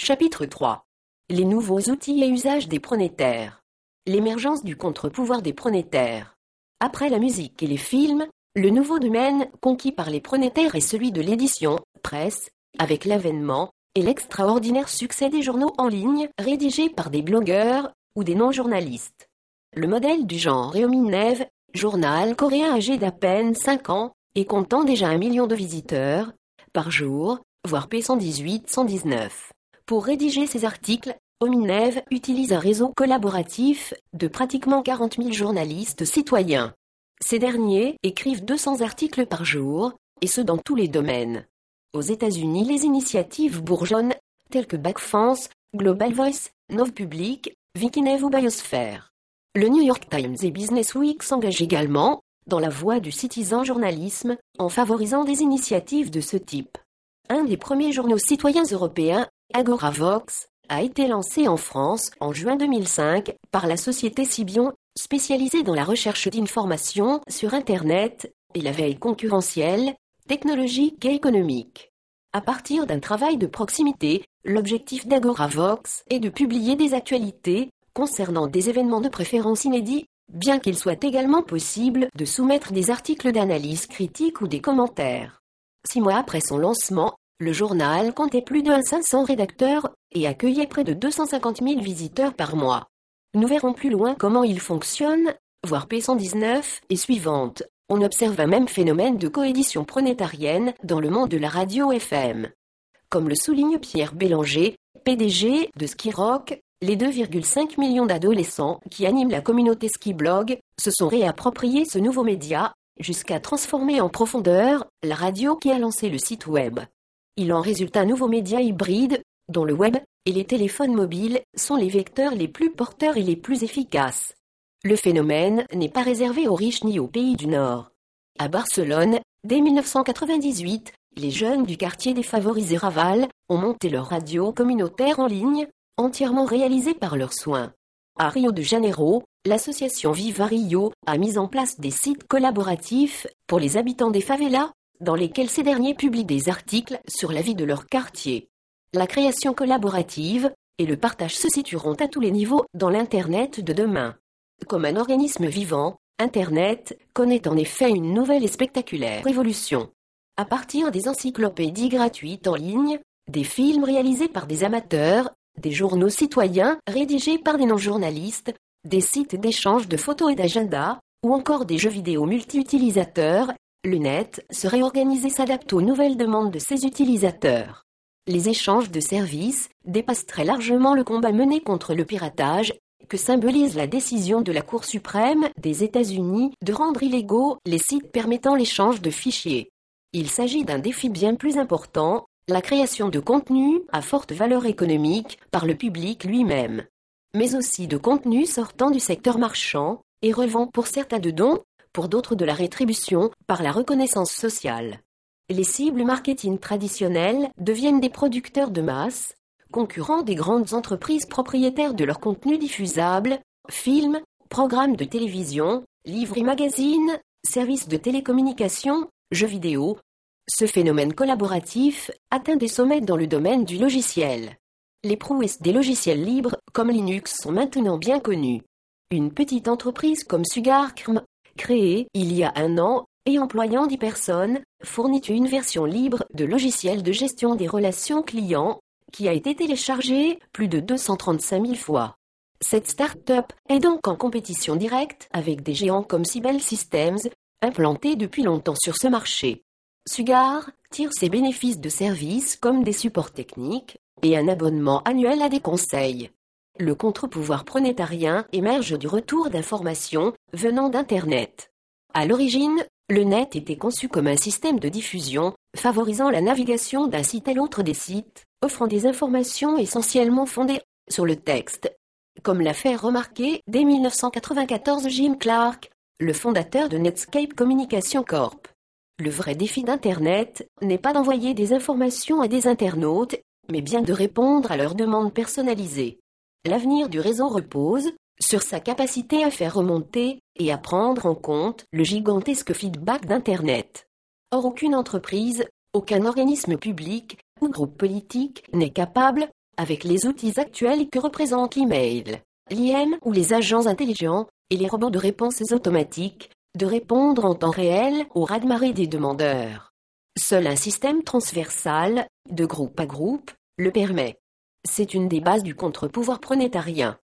Chapitre 3. Les nouveaux outils et usages des pronétaires. L'émergence du contre-pouvoir des pronétaires. Après la musique et les films, le nouveau domaine conquis par les pronétaires est celui de l'édition, presse, avec l'avènement et l'extraordinaire succès des journaux en ligne rédigés par des blogueurs ou des non-journalistes. Le modèle du genre Nev, journal coréen âgé d'à peine 5 ans et comptant déjà un million de visiteurs par jour, voire P118-119. Pour rédiger ses articles, Ominev utilise un réseau collaboratif de pratiquement 40 000 journalistes citoyens. Ces derniers écrivent 200 articles par jour, et ce dans tous les domaines. Aux États-Unis, les initiatives bourgeonnent, telles que Backfence, Global Voice, Nov Public, Wikinev ou Biosphere. Le New York Times et Business Week s'engagent également dans la voie du citizen journalisme en favorisant des initiatives de ce type. Un des premiers journaux citoyens européens AgoraVox, a été lancé en France en juin 2005 par la société Sibion, spécialisée dans la recherche d'informations sur Internet et la veille concurrentielle, technologique et économique. À partir d'un travail de proximité, l'objectif d'AgoraVox est de publier des actualités concernant des événements de préférence inédits, bien qu'il soit également possible de soumettre des articles d'analyse critique ou des commentaires. Six mois après son lancement, le journal comptait plus de 500 rédacteurs et accueillait près de 250 000 visiteurs par mois. Nous verrons plus loin comment il fonctionne, voire P119 et suivante. On observe un même phénomène de coédition pronétarienne dans le monde de la radio FM. Comme le souligne Pierre Bélanger, PDG de Ski Rock, les 2,5 millions d'adolescents qui animent la communauté Ski Blog se sont réappropriés ce nouveau média, jusqu'à transformer en profondeur la radio qui a lancé le site web. Il en résulte un nouveau média hybride, dont le web et les téléphones mobiles sont les vecteurs les plus porteurs et les plus efficaces. Le phénomène n'est pas réservé aux riches ni aux pays du Nord. À Barcelone, dès 1998, les jeunes du quartier défavorisé Raval ont monté leur radio communautaire en ligne, entièrement réalisée par leurs soins. À Rio de Janeiro, l'association Viva Rio a mis en place des sites collaboratifs pour les habitants des favelas dans lesquels ces derniers publient des articles sur la vie de leur quartier. La création collaborative et le partage se situeront à tous les niveaux dans l'Internet de demain. Comme un organisme vivant, Internet connaît en effet une nouvelle et spectaculaire évolution. À partir des encyclopédies gratuites en ligne, des films réalisés par des amateurs, des journaux citoyens rédigés par des non-journalistes, des sites d'échange de photos et d'agendas, ou encore des jeux vidéo multi-utilisateurs le net se réorganise et s'adapte aux nouvelles demandes de ses utilisateurs. Les échanges de services dépassent très largement le combat mené contre le piratage que symbolise la décision de la Cour suprême des États-Unis de rendre illégaux les sites permettant l'échange de fichiers. Il s'agit d'un défi bien plus important, la création de contenus à forte valeur économique par le public lui-même, mais aussi de contenus sortant du secteur marchand et relevant pour certains de dons d'autres de la rétribution par la reconnaissance sociale. Les cibles marketing traditionnelles deviennent des producteurs de masse, concurrents des grandes entreprises propriétaires de leurs contenus diffusables, films, programmes de télévision, livres et magazines, services de télécommunication, jeux vidéo. Ce phénomène collaboratif atteint des sommets dans le domaine du logiciel. Les prouesses des logiciels libres comme Linux sont maintenant bien connues. Une petite entreprise comme Sugarcrm créé il y a un an et employant 10 personnes, fournit une version libre de logiciel de gestion des relations clients qui a été téléchargée plus de 235 000 fois. Cette start-up est donc en compétition directe avec des géants comme Sibel Systems, implantés depuis longtemps sur ce marché. Sugar tire ses bénéfices de services comme des supports techniques et un abonnement annuel à des conseils le contre-pouvoir pronétarien émerge du retour d'informations venant d'Internet. À l'origine, le net était conçu comme un système de diffusion, favorisant la navigation d'un site à l'autre des sites, offrant des informations essentiellement fondées sur le texte. Comme l'a fait remarquer dès 1994 Jim Clark, le fondateur de Netscape Communication Corp. Le vrai défi d'Internet n'est pas d'envoyer des informations à des internautes, mais bien de répondre à leurs demandes personnalisées. L'avenir du réseau repose sur sa capacité à faire remonter et à prendre en compte le gigantesque feedback d'Internet. Or aucune entreprise, aucun organisme public ou groupe politique n'est capable, avec les outils actuels que représentent l'email, l'IM ou les agents intelligents, et les robots de réponses automatiques, de répondre en temps réel au raz-de-marée des demandeurs. Seul un système transversal, de groupe à groupe, le permet. C'est une des bases du contre-pouvoir pronétarien.